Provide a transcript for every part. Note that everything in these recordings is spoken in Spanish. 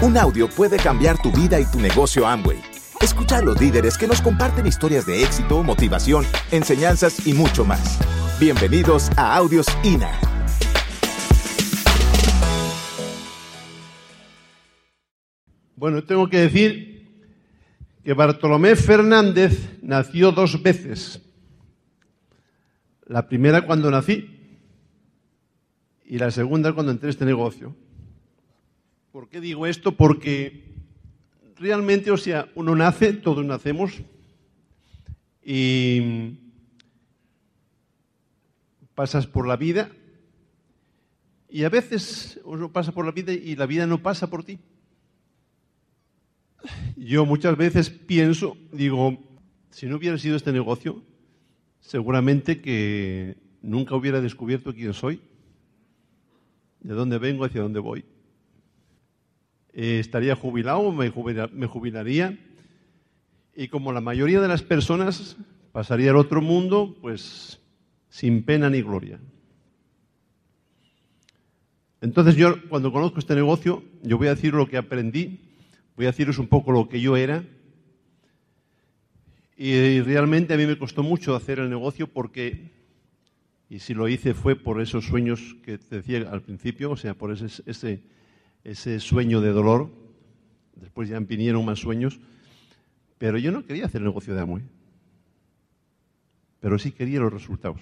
Un audio puede cambiar tu vida y tu negocio Amway. Escucha a los líderes que nos comparten historias de éxito, motivación, enseñanzas y mucho más. Bienvenidos a Audios INA. Bueno, tengo que decir que Bartolomé Fernández nació dos veces. La primera cuando nací y la segunda cuando entré a este negocio. ¿Por qué digo esto? Porque realmente, o sea, uno nace, todos nacemos, y pasas por la vida, y a veces uno pasa por la vida y la vida no pasa por ti. Yo muchas veces pienso, digo, si no hubiera sido este negocio, seguramente que nunca hubiera descubierto quién soy, de dónde vengo, hacia dónde voy. Eh, estaría jubilado, me, jubilaría y como la mayoría de las personas pasaría al otro mundo, pues sin pena ni gloria. Entonces yo cuando conozco este negocio, yo voy a decir lo que aprendí, voy a deciros un poco lo que yo era. Y realmente a mí me costó mucho hacer el negocio porque, y si lo hice fue por esos sueños que te decía al principio, o sea, por ese ese sueño de dolor. Después ya vinieron más sueños. Pero yo no quería hacer negocio de Amway. Pero sí quería los resultados.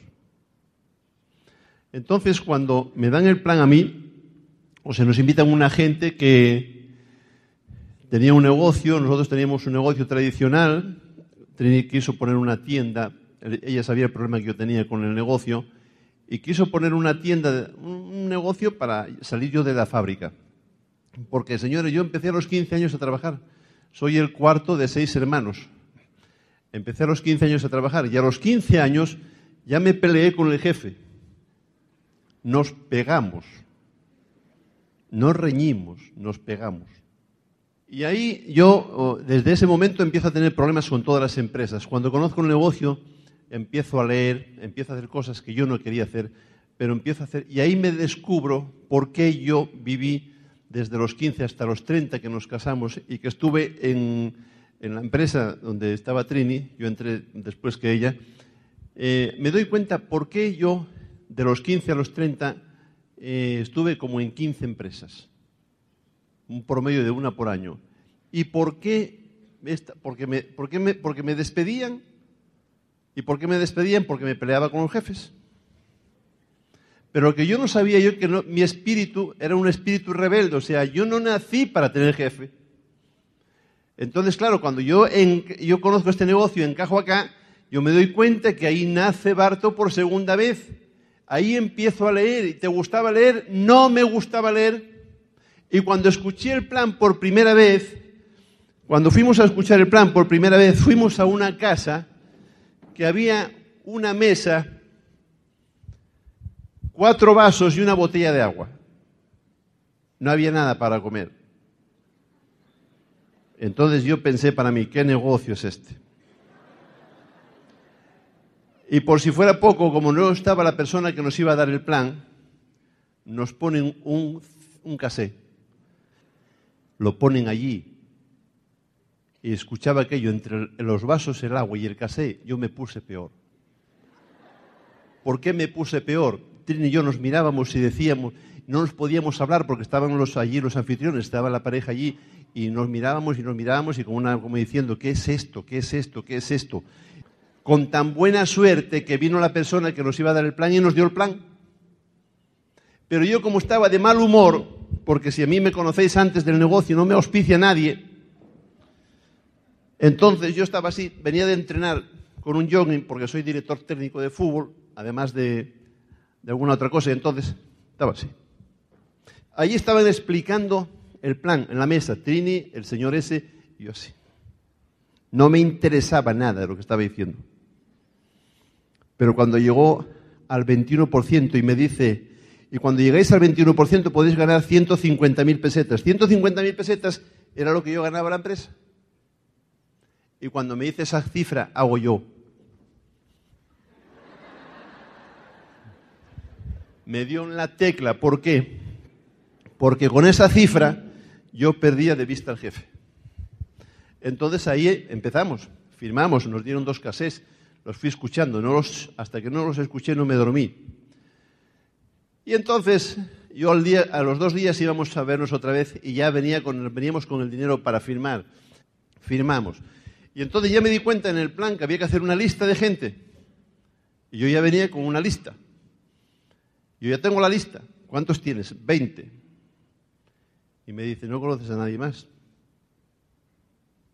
Entonces, cuando me dan el plan a mí, o se nos invitan una gente que tenía un negocio, nosotros teníamos un negocio tradicional, quiso poner una tienda, ella sabía el problema que yo tenía con el negocio, y quiso poner una tienda, un negocio para salir yo de la fábrica. Porque, señores, yo empecé a los 15 años a trabajar. Soy el cuarto de seis hermanos. Empecé a los 15 años a trabajar y a los 15 años ya me peleé con el jefe. Nos pegamos. Nos reñimos, nos pegamos. Y ahí yo, desde ese momento, empiezo a tener problemas con todas las empresas. Cuando conozco un negocio, empiezo a leer, empiezo a hacer cosas que yo no quería hacer, pero empiezo a hacer. Y ahí me descubro por qué yo viví desde los 15 hasta los 30 que nos casamos y que estuve en, la empresa donde estaba Trini, yo entré después que ella, eh, me doy cuenta por qué yo de los 15 a los 30 eh, estuve como en 15 empresas, un promedio de una por año. ¿Y por qué? porque, me, me, porque me despedían. ¿Y por qué me despedían? Porque me peleaba con los jefes. Pero lo que yo no sabía yo que mi espíritu era un espíritu rebelde, o sea, yo no nací para tener jefe. Entonces, claro, cuando yo, yo conozco este negocio encajo acá, yo me doy cuenta que ahí nace Barto por segunda vez. Ahí empiezo a leer. ¿Y te gustaba leer? No me gustaba leer. Y cuando escuché el plan por primera vez, cuando fuimos a escuchar el plan por primera vez, fuimos a una casa que había una mesa cuatro vasos y una botella de agua. No había nada para comer. Entonces yo pensé para mí, ¿qué negocio es este? Y por si fuera poco, como no estaba la persona que nos iba a dar el plan, nos ponen un, un casé. Lo ponen allí. Y escuchaba aquello entre los vasos, el agua y el casé, yo me puse peor. ¿Por qué me puse peor? Trini y yo nos mirábamos y decíamos, no nos podíamos hablar porque estaban los, allí los anfitriones, estaba la pareja allí y nos mirábamos y nos mirábamos y como, una, como diciendo, ¿qué es esto? ¿Qué es esto? ¿Qué es esto? Con tan buena suerte que vino la persona que nos iba a dar el plan y nos dio el plan. Pero yo como estaba de mal humor, porque si a mí me conocéis antes del negocio, no me auspicia nadie, entonces yo estaba así, venía de entrenar con un jogging, porque soy director técnico de fútbol, además de, de alguna otra cosa, entonces estaba así. Allí estaban explicando el plan en la mesa, Trini, el señor ese, y yo así. No me interesaba nada de lo que estaba diciendo. Pero cuando llegó al 21% y me dice, y cuando llegáis al 21% podéis ganar 150.000 pesetas. 150.000 pesetas era lo que yo ganaba la empresa. Y cuando me dice esa cifra, hago yo. Me dio en la tecla. ¿Por qué? Porque con esa cifra yo perdía de vista al jefe. Entonces ahí empezamos, firmamos, nos dieron dos casés, los fui escuchando, no los, hasta que no los escuché no me dormí. Y entonces yo al día, a los dos días íbamos a vernos otra vez y ya venía veníamos con el dinero para firmar. Firmamos. Y entonces ya me di cuenta en el plan que había que hacer una lista de gente. Y yo ya venía con una lista. Yo ya tengo la lista. ¿Cuántos tienes? Veinte. Y me dice, ¿no conoces a nadie más?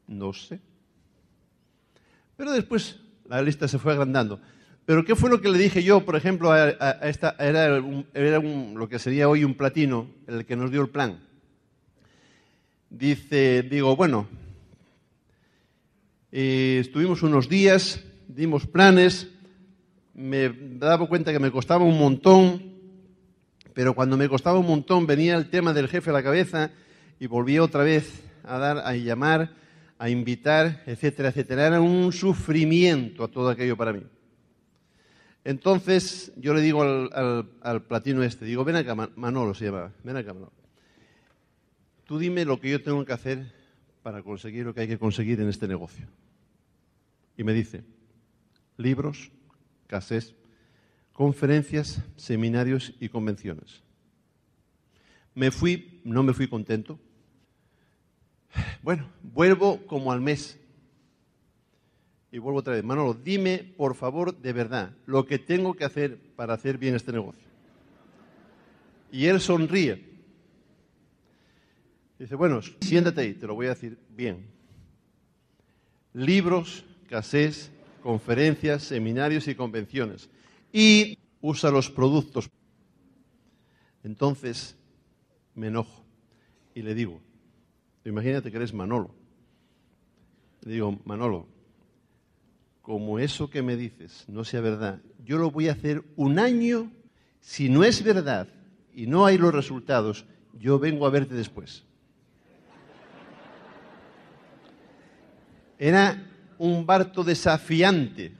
No sé. Pero después la lista se fue agrandando. Pero ¿qué fue lo que le dije yo, por ejemplo, a, esta, era, lo que sería hoy un platino, el que nos dio el plan? Dice, digo, bueno, eh, estuvimos unos días, dimos planes, me daba cuenta que me costaba un montón, pero cuando me costaba un montón venía el tema del jefe a la cabeza y volvía otra vez a dar, a llamar, a invitar, etcétera, etcétera. Era un sufrimiento a todo aquello para mí. Entonces yo le digo al, platino este, digo, ven acá, Manolo se llamaba, ven acá, Manolo. Tú dime lo que yo tengo que hacer para conseguir lo que hay que conseguir en este negocio. Y me dice, libros, casés, conferencias, seminarios y convenciones. Me fui, no me fui contento. Bueno, vuelvo como al mes. Y vuelvo otra vez. Manolo, dime, por favor, de verdad, lo que tengo que hacer para hacer bien este negocio. Y él sonríe. Dice, bueno, siéntate ahí, te lo voy a decir bien. Libros, casés, conferencias, seminarios y convenciones y usa los productos. Entonces me enojo y le digo, imagínate que eres Manolo. Le digo, Manolo, como eso que me dices no sea verdad, yo lo voy a hacer un año, si no es verdad y no hay los resultados, yo vengo a verte después. Era un barto desafiante,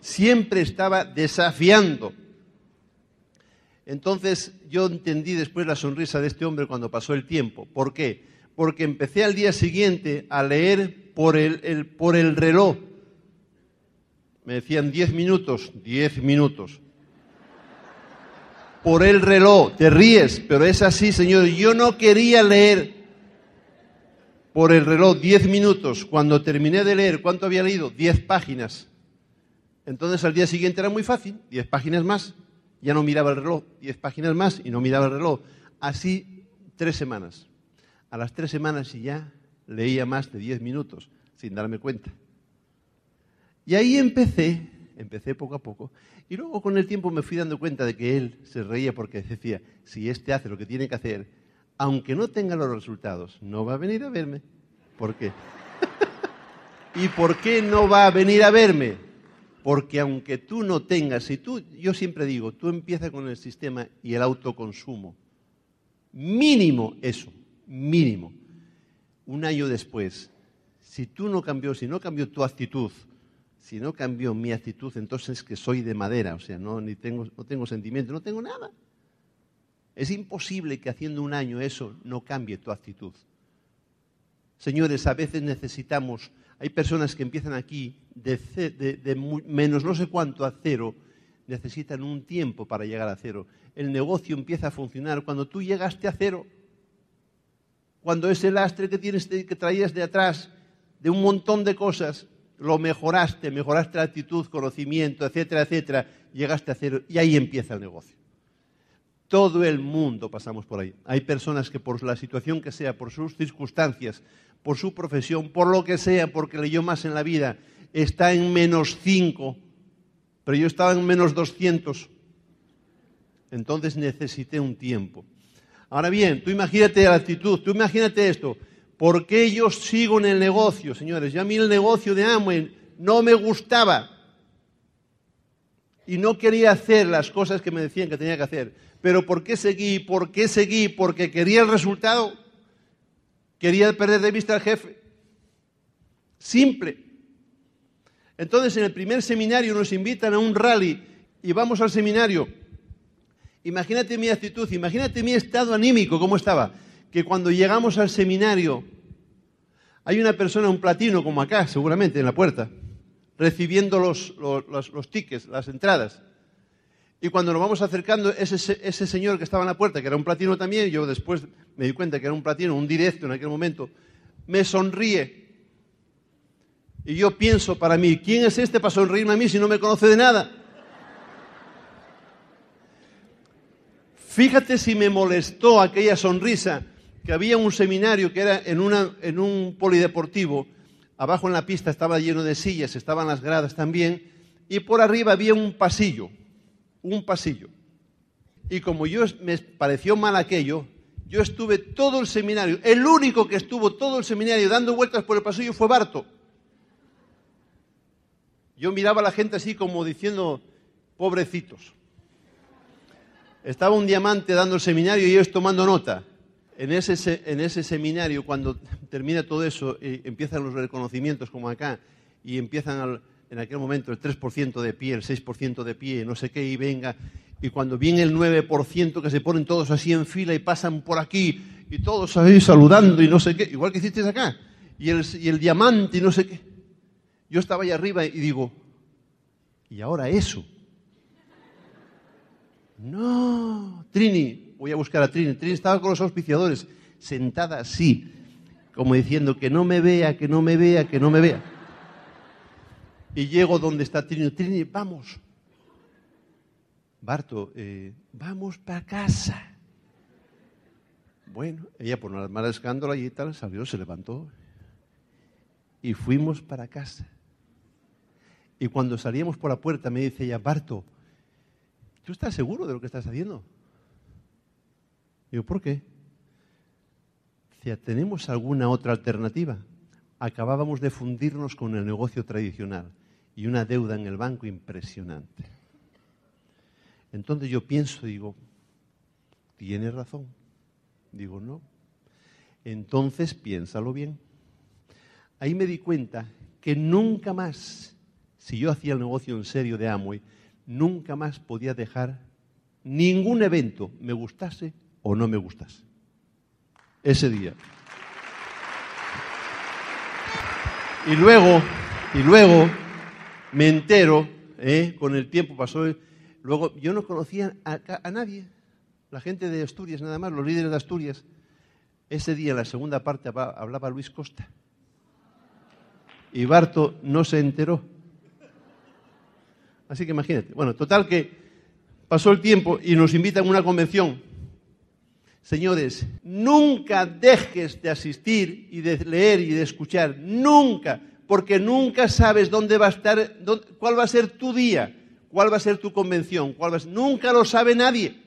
siempre estaba desafiando. Entonces yo entendí después la sonrisa de este hombre cuando pasó el tiempo. ¿Por qué? Porque empecé al día siguiente a leer por el, por el reloj. Me decían diez minutos, diez minutos. Por el reloj, te ríes, pero es así, Señor. Yo no quería leer por el reloj diez minutos. Cuando terminé de leer, ¿cuánto había leído? Diez páginas. Entonces al día siguiente era muy fácil, diez páginas más, ya no miraba el reloj, diez páginas más y no miraba el reloj. Así tres semanas. A las tres semanas y ya leía más de diez minutos, sin darme cuenta. Y ahí empecé, empecé poco a poco, y luego con el tiempo me fui dando cuenta de que él se reía porque decía, si este hace lo que tiene que hacer, aunque no tenga los resultados, no va a venir a verme. ¿Por qué? ¿Y por qué no va a venir a verme? Porque aunque tú no tengas, y tú, yo siempre digo, tú empiezas con el sistema y el autoconsumo. Mínimo eso, mínimo. Un año después, si tú no cambió, si no cambió tu actitud, si no cambió mi actitud, entonces que soy de madera, o sea, no, ni tengo, no tengo sentimiento, no tengo nada. Es imposible que haciendo un año eso no cambie tu actitud. Señores, a veces necesitamos hay personas que empiezan aquí de, menos no sé cuánto a cero, necesitan un tiempo para llegar a cero. El negocio empieza a funcionar cuando tú llegaste a cero. Cuando ese lastre que, tienes, que traías de atrás, de un montón de cosas, lo mejoraste, mejoraste la actitud, conocimiento, etcétera, etcétera, llegaste a cero y ahí empieza el negocio. Todo el mundo pasamos por ahí. Hay personas que por la situación que sea, por sus circunstancias, por su profesión, por lo que sea, porque leyó más en la vida, está en menos 5, pero yo estaba en menos 200. Entonces necesité un tiempo. Ahora bien, tú imagínate la actitud, tú imagínate esto. ¿Por qué yo sigo en el negocio, señores? Ya a mí el negocio de Amway no me gustaba. Y no quería hacer las cosas que me decían que tenía que hacer. Pero ¿por qué seguí? ¿Por qué seguí? Porque quería el resultado. Quería perder de vista al jefe. Simple. Entonces en el primer seminario nos invitan a un rally y vamos al seminario. Imagínate mi actitud, imagínate mi estado anímico, cómo estaba. que cuando llegamos al seminario hay una persona, un platino como acá, seguramente, en la puerta, recibiendo los, los, tickets, las entradas. Y cuando nos vamos acercando, ese, ese señor que estaba en la puerta, que era un platino también, yo después me di cuenta que era un platino, un directo en aquel momento, me sonríe. Y yo pienso para mí, ¿quién es este para sonreírme a mí si no me conoce de nada? Fíjate si me molestó aquella sonrisa, que había un seminario que era en, una, en un polideportivo, abajo en la pista estaba lleno de sillas, estaban las gradas también, y por arriba había un pasillo, un pasillo. Y como yo me pareció mal aquello, yo estuve todo el seminario, el único que estuvo todo el seminario dando vueltas por el pasillo fue Barto. Yo miraba a la gente así como diciendo, pobrecitos. Estaba un diamante dando el seminario y ellos tomando nota. En ese, en ese seminario, cuando termina todo eso, y empiezan los reconocimientos como acá, y empiezan en aquel momento el 3% de pie, el 6% de pie, no sé qué, y venga, y cuando viene el 9% que se ponen todos así en fila y pasan por aquí y todos ahí saludando y no sé qué, igual que hicisteis acá, y el, y el diamante y no sé qué. Yo estaba ahí arriba y digo, ¿y ahora eso? No, Trini, voy a buscar a Trini. Trini estaba con los auspiciadores, sentada así, como diciendo que no me vea, que no me vea, que no me vea. Y llego donde está Trini. Trini, vamos, Barto, eh, vamos para casa. Bueno, ella por no armar escándalo y tal, salió, se levantó y fuimos para casa. Y cuando salíamos por la puerta me dice ella, Barto, ¿tú estás seguro de lo que estás haciendo? Digo, ¿por qué? Decía, ¿tenemos alguna otra alternativa? Acabábamos de fundirnos con el negocio tradicional y una deuda en el banco impresionante. Entonces yo pienso, digo, ¿tiene razón? Digo, no. Entonces piénsalo bien. Ahí me di cuenta que nunca más, si yo hacía el negocio en serio de Amway, nunca más podía dejar ningún evento, me gustase o no me gustase. Ese día. Y luego, y luego me entero, ¿eh? con el tiempo pasó Luego, yo no conocía a, nadie, la gente de Asturias nada más, los líderes de Asturias. Ese día, en la segunda parte, hablaba Luis Costa. Y Barto no se enteró. Así que imagínate. Bueno, total que pasó el tiempo y nos invitan a una convención. Señores, nunca dejes de asistir y de leer y de escuchar. Nunca. Porque nunca sabes dónde va a estar, cuál va a ser tu día. ¿Cuál va a ser tu convención? ¿Cuál Nunca lo sabe nadie.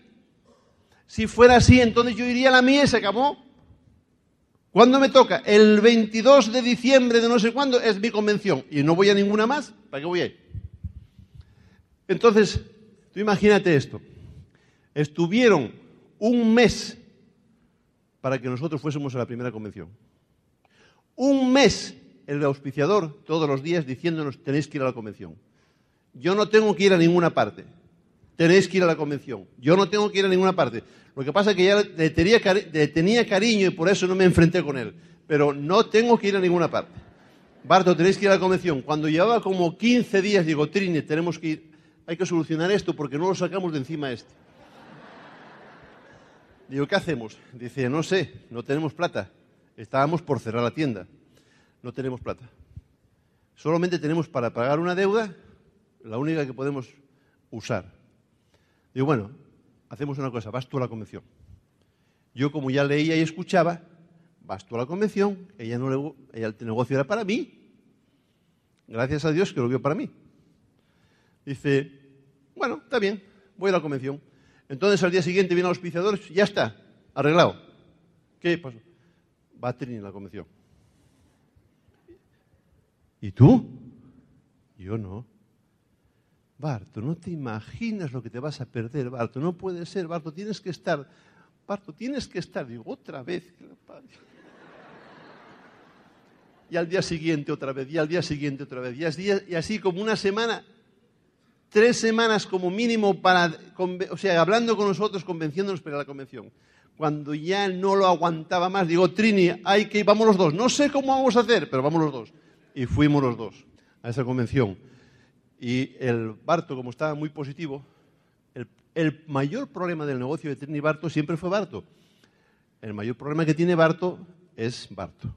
Si fuera así, entonces yo iría a la mía y se acabó. ¿Cuándo me toca? El 22 de diciembre de no sé cuándo es mi convención. Y no voy a ninguna más. ¿Para qué voy a ir? Entonces, tú imagínate esto. Estuvieron un mes para que nosotros fuésemos a la primera convención. Un mes el auspiciador todos los días diciéndonos tenéis que ir a la convención. Yo no tengo que ir a ninguna parte. Tenéis que ir a la convención. Yo no tengo que ir a ninguna parte. Lo que pasa es que ya le tenía, cariño y por eso no me enfrenté con él. Pero no tengo que ir a ninguna parte. Barto, tenéis que ir a la convención. Cuando llevaba como 15 días, digo, Trini, tenemos que ir. Hay que solucionar esto porque no lo sacamos de encima este. Digo, ¿qué hacemos? Dice, no sé, no tenemos plata. Estábamos por cerrar la tienda. No tenemos plata. Solamente tenemos para pagar una deuda la única que podemos usar. Digo, bueno, hacemos una cosa, vas tú a la convención. Yo como ya leía y escuchaba, vas tú a la convención, ella no le, ella el negocio era para mí. Gracias a Dios que lo vio para mí. Dice, bueno, está bien, voy a la convención. Entonces al día siguiente viene el auspiciador, ya está, arreglado. ¿Qué pasó? A tener la convención. ¿Y tú? Yo no. Barto, no te imaginas lo que te vas a perder, Barto, no puede ser, Barto, tienes que estar, Barto, tienes que estar, digo, otra vez. Y al día siguiente otra vez, y al día siguiente otra vez, y así, y así como una semana. Tres semanas como mínimo para, o sea, hablando con nosotros, convenciéndonos para la convención. Cuando ya no lo aguantaba más, digo, Trini, hay que, vamos los dos. No sé cómo vamos a hacer, pero vamos los dos. Y fuimos los dos a esa convención. Y el Barto, como estaba muy positivo, el, el mayor problema del negocio de Trini Barto siempre fue Barto. El mayor problema que tiene Barto es Barto.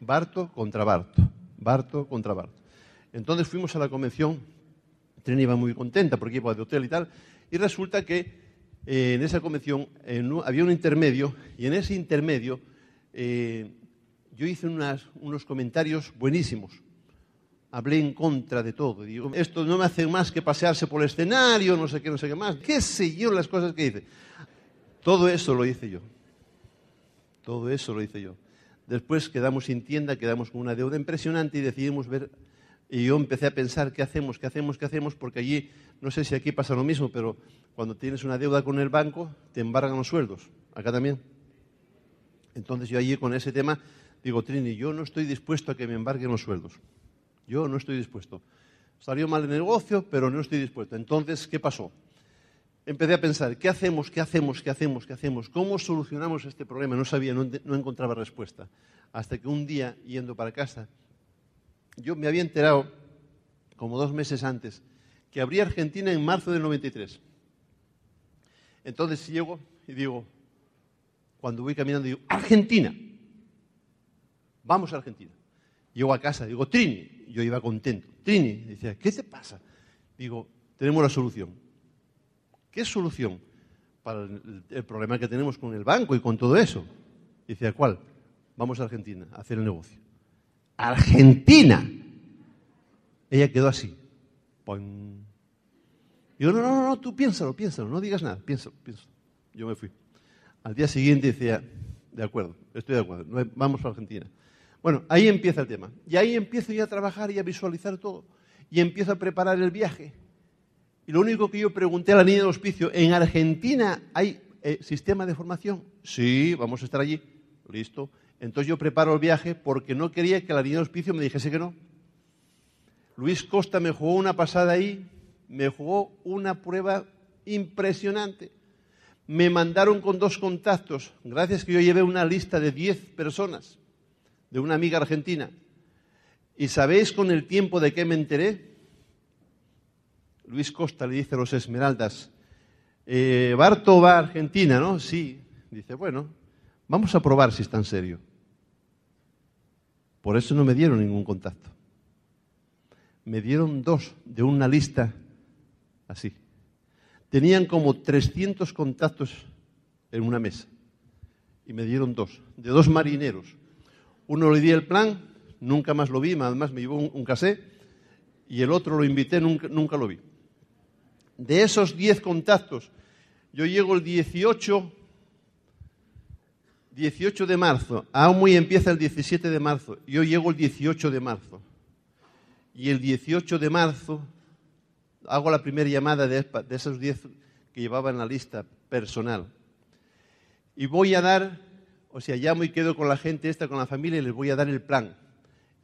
Barto contra Barto. Barto contra Barto. Entonces fuimos a la convención Trini iba muy contenta porque iba de hotel y tal. Y resulta que eh, en esa convención había un intermedio y en ese intermedio eh, yo hice unos comentarios buenísimos. Hablé en contra de todo. Digo, esto no me hace más que pasearse por el escenario, no sé qué, no sé qué más. ¿Qué sé yo las cosas que hice? Todo eso lo hice yo. Todo eso lo hice yo. Después quedamos sin tienda, quedamos con una deuda impresionante y decidimos ver y yo empecé a pensar, ¿qué hacemos? ¿Qué hacemos? ¿Qué hacemos? Porque allí, no sé si aquí pasa lo mismo, pero cuando tienes una deuda con el banco, te embargan los sueldos. Acá también. Entonces yo allí con ese tema digo, Trini, yo no estoy dispuesto a que me embarguen los sueldos. Yo no estoy dispuesto. Salió mal el negocio, pero no estoy dispuesto. Entonces, ¿qué pasó? Empecé a pensar, ¿qué hacemos? ¿Qué hacemos? ¿Qué hacemos? ¿Qué hacemos? ¿Cómo solucionamos este problema? No sabía, no, no encontraba respuesta. Hasta que un día, yendo para casa, yo me había enterado, como dos meses antes, que abría Argentina en marzo del 93. Entonces llego y digo, cuando voy caminando, digo, Argentina. Vamos a Argentina. Llego a casa, digo, Trini. Yo iba contento. Trini, dice, ¿qué te pasa? Digo, tenemos la solución. ¿Qué solución? Para el, el, problema que tenemos con el banco y con todo eso. Dice, ¿cuál? Vamos a Argentina a hacer el negocio. Argentina. Ella quedó así. Yo, no, no, no, tú piénsalo, piénsalo, no digas nada, piénsalo, piénsalo. Yo me fui. Al día siguiente decía, de acuerdo, estoy de acuerdo, vamos a Argentina. Bueno, ahí empieza el tema. Y ahí empiezo ya a trabajar y a visualizar todo. Y empiezo a preparar el viaje. Y lo único que yo pregunté a la niña de hospicio, ¿en Argentina hay eh, sistema de formación? Sí, vamos a estar allí. Listo. Entonces yo preparo el viaje porque no quería que la línea de hospicio me dijese que no. Luis Costa me jugó una pasada ahí, me jugó una prueba impresionante. Me mandaron con dos contactos, gracias que yo llevé una lista de 10 personas, de una amiga argentina. ¿Y sabéis con el tiempo de qué me enteré? Luis Costa le dice a los Esmeraldas, eh, Barto va a Argentina, ¿no? Sí. Dice, bueno, vamos a probar si está en serio. Por eso no me dieron ningún contacto. Me dieron dos de una lista así. Tenían como 300 contactos en una mesa. Y me dieron dos, de dos marineros. Uno le di el plan, nunca más lo vi, además me llevó un, casé, y el otro lo invité, nunca, nunca lo vi. De esos 10 contactos, yo llego el 18 18 de marzo. muy empieza el 17 de marzo. Yo llego el 18 de marzo. Y el 18 de marzo hago la primera llamada de, esos 10 que llevaba en la lista personal. Y voy a dar, o sea, llamo y quedo con la gente esta, con la familia, y les voy a dar el plan.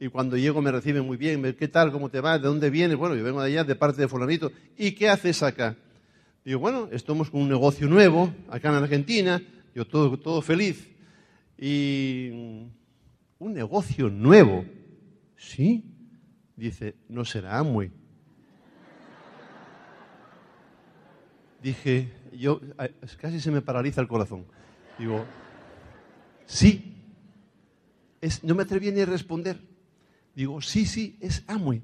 Y cuando llego me reciben muy bien. ¿Qué tal? ¿Cómo te va? ¿De dónde vienes? Bueno, yo vengo de allá, de parte de fulanito. ¿Y qué haces acá? Digo, bueno, estamos con un negocio nuevo acá en Argentina. Yo todo, todo feliz y un negocio nuevo. ¿Sí? Dice, no será muy Dije, yo, casi se me paraliza el corazón. Digo, sí. Es, no me atreví ni a responder. Digo, sí, sí, es Amway.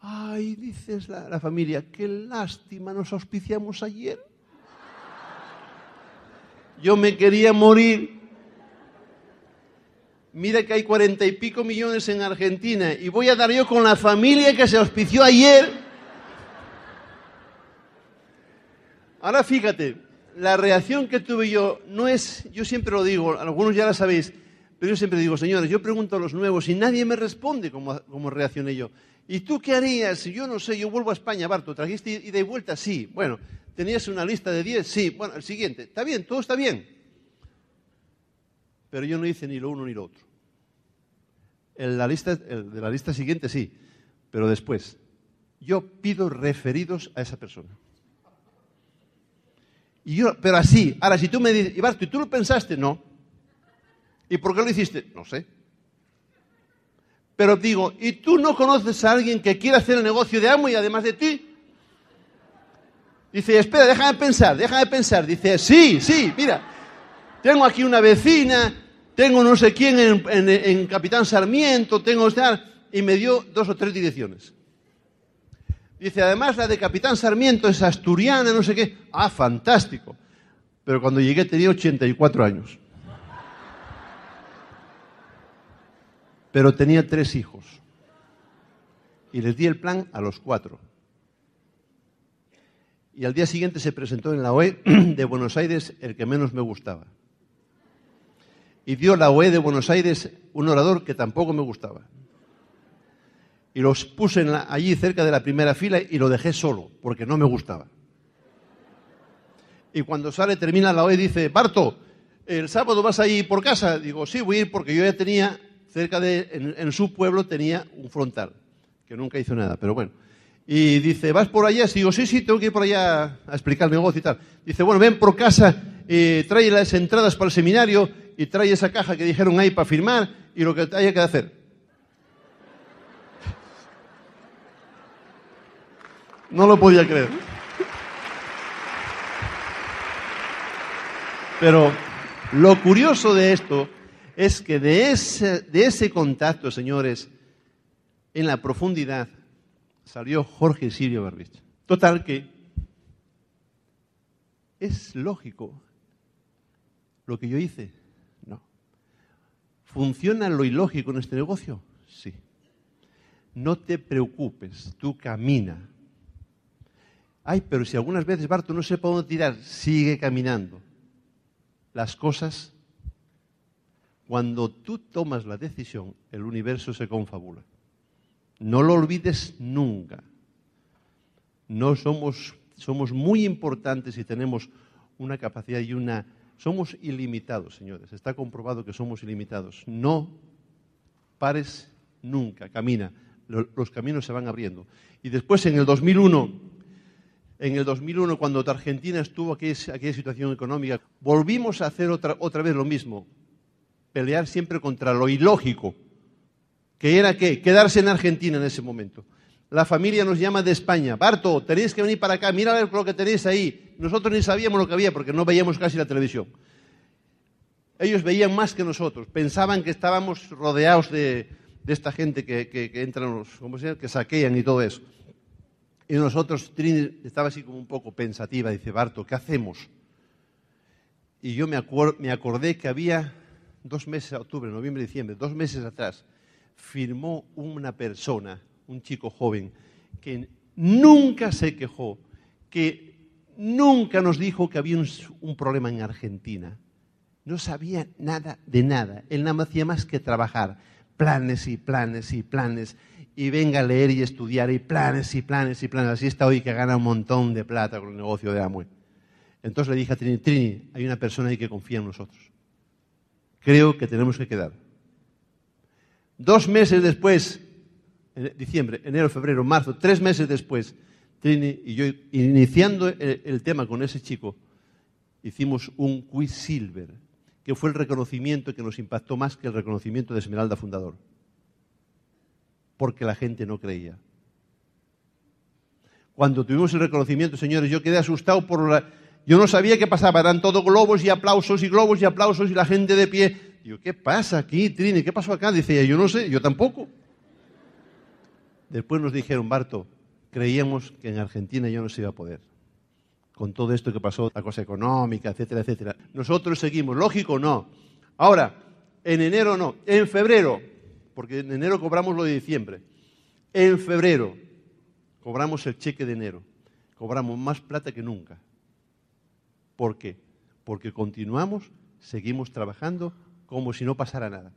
Ay, dices la, la familia, qué lástima, nos auspiciamos ayer. Yo me quería morir mira que hay cuarenta y pico millones en Argentina y voy a dar yo con la familia que se auspició ayer. Ahora fíjate, la reacción que tuve yo no es, yo siempre lo digo, algunos ya la sabéis, pero yo siempre digo, señores, yo pregunto a los nuevos y nadie me responde como, como reaccioné yo. ¿Y tú qué harías? Yo no sé, yo vuelvo a España, Barto, ¿trajiste ida y vuelta? Sí. Bueno, ¿tenías una lista de 10? Sí. Bueno, el siguiente. Está bien, todo está bien. Pero yo no hice ni lo uno ni lo otro la lista, de la lista siguiente sí, pero después. yo pido referidos a esa persona. Y yo, pero así, ahora si tú me dices, Ibarto, ¿y tú lo pensaste? No. ¿Y por qué lo hiciste? No sé. Pero digo, ¿y tú no conoces a alguien que quiera hacer el negocio de amo y además de ti? Dice, espera, déjame pensar, déjame pensar. Dice, sí, sí, mira, tengo aquí una vecina, tengo no sé quién en, Capitán Sarmiento, tengo estar, y me dio dos o tres direcciones. Dice, además la de Capitán Sarmiento es asturiana, no sé qué. Ah, fantástico. Pero cuando llegué tenía 84 años. Pero tenía tres hijos. Y les di el plan a los cuatro. Y al día siguiente se presentó en la OE de Buenos Aires el que menos me gustaba. Y dio la OE de Buenos Aires un orador que tampoco me gustaba. Y los puse allí cerca de la primera fila y lo dejé solo, porque no me gustaba. Y cuando sale, termina la OE, dice, Barto, ¿el sábado vas a por casa? Digo, sí, voy a ir porque yo ya tenía, cerca de, en, en su pueblo tenía un frontal, que nunca hizo nada, pero bueno. Y dice, ¿vas por allá? digo, sí, sí, tengo que ir por allá a explicar el negocio y tal. Dice, bueno, ven por casa, eh, trae las entradas para el seminario y trae esa caja que dijeron ahí para firmar y lo que haya que hacer. No lo podía creer. Pero lo curioso de esto es que de ese, de ese contacto, señores, en la profundidad, salió Jorge Sirio Barbich. Total que es lógico lo que yo hice. ¿Funciona lo ilógico en este negocio? Sí. No te preocupes, tú camina. Ay, pero si algunas veces, Barto, no por dónde tirar, sigue caminando. Las cosas, cuando tú tomas la decisión, el universo se confabula. No lo olvides nunca. No somos, somos muy importantes y tenemos una capacidad y una... Somos ilimitados, señores. Está comprobado que somos ilimitados. No pares nunca, camina. Los caminos se van abriendo. Y después, en el 2001, en el 2001, cuando Argentina estuvo aquí, aquella situación económica, volvimos a hacer otra, otra vez lo mismo. Pelear siempre contra lo ilógico que era qué? Quedarse en Argentina en ese momento. La familia nos llama de España. Barto, tenéis que venir para acá, mira lo que tenéis ahí. Nosotros ni sabíamos lo que había porque no veíamos casi la televisión. Ellos veían más que nosotros, pensaban que estábamos rodeados de, esta gente que, entran, ¿cómo se llama? que saquean y todo eso. Y nosotros, Trini estaba así como un poco pensativa, dice, Barto, ¿qué hacemos? Y yo me, me acordé que había dos meses, octubre, noviembre, diciembre, dos meses atrás, firmó una persona, un chico joven, que nunca se quejó, que nunca nos dijo que había un, problema en Argentina. No sabía nada de nada. Él nada más hacía más que trabajar. Planes y planes y planes. Y venga a leer y estudiar y planes y planes y planes. Así está hoy que gana un montón de plata con el negocio de Amway. Entonces le dije a Trini, Trini, hay una persona ahí que confía en nosotros. Creo que tenemos que quedar. Dos meses después, en diciembre, enero, febrero, marzo, tres meses después, Trini y yo, iniciando el, tema con ese chico, hicimos un quiz silver, que fue el reconocimiento que nos impactó más que el reconocimiento de Esmeralda Fundador. Porque la gente no creía. Cuando tuvimos el reconocimiento, señores, yo quedé asustado por la... Yo no sabía qué pasaba, eran todos globos y aplausos y globos y aplausos y la gente de pie. Digo, ¿qué pasa aquí, Trini? ¿Qué pasó acá? Dice yo no sé, yo tampoco. Después nos dijeron, Barto, creíamos que en Argentina ya no se iba a poder. Con todo esto que pasó, la cosa económica, etcétera, etcétera. Nosotros seguimos, lógico, no. Ahora, en enero no, en febrero, porque en enero cobramos lo de diciembre. En febrero cobramos el cheque de enero. Cobramos más plata que nunca. ¿Por qué? Porque continuamos, seguimos trabajando como si no pasara nada.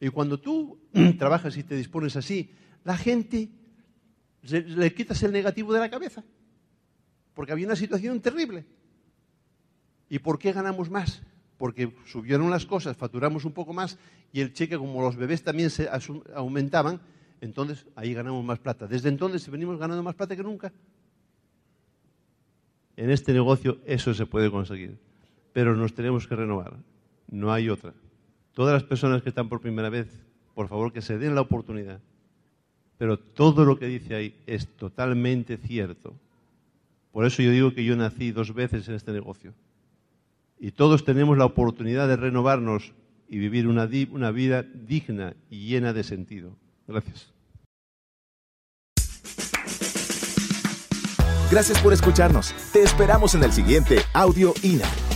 Y cuando tú trabajas y te dispones así, la gente le quitas el negativo de la cabeza. Porque había una situación terrible. ¿Y por qué ganamos más? Porque subieron las cosas, facturamos un poco más y el cheque, como los bebés también se aumentaban, Entonces ahí ganamos más plata. Desde entonces venimos ganando más plata que nunca. En este negocio eso se puede conseguir, pero nos tenemos que renovar. No hay otra. Todas las personas que están por primera vez, por favor que se den la oportunidad. Pero todo lo que dice ahí es totalmente cierto. Por eso yo digo que yo nací dos veces en este negocio. Y todos tenemos la oportunidad de renovarnos y vivir una, una vida digna y llena de sentido. Gracias. Gracias por escucharnos. Te esperamos en el siguiente Audio INA.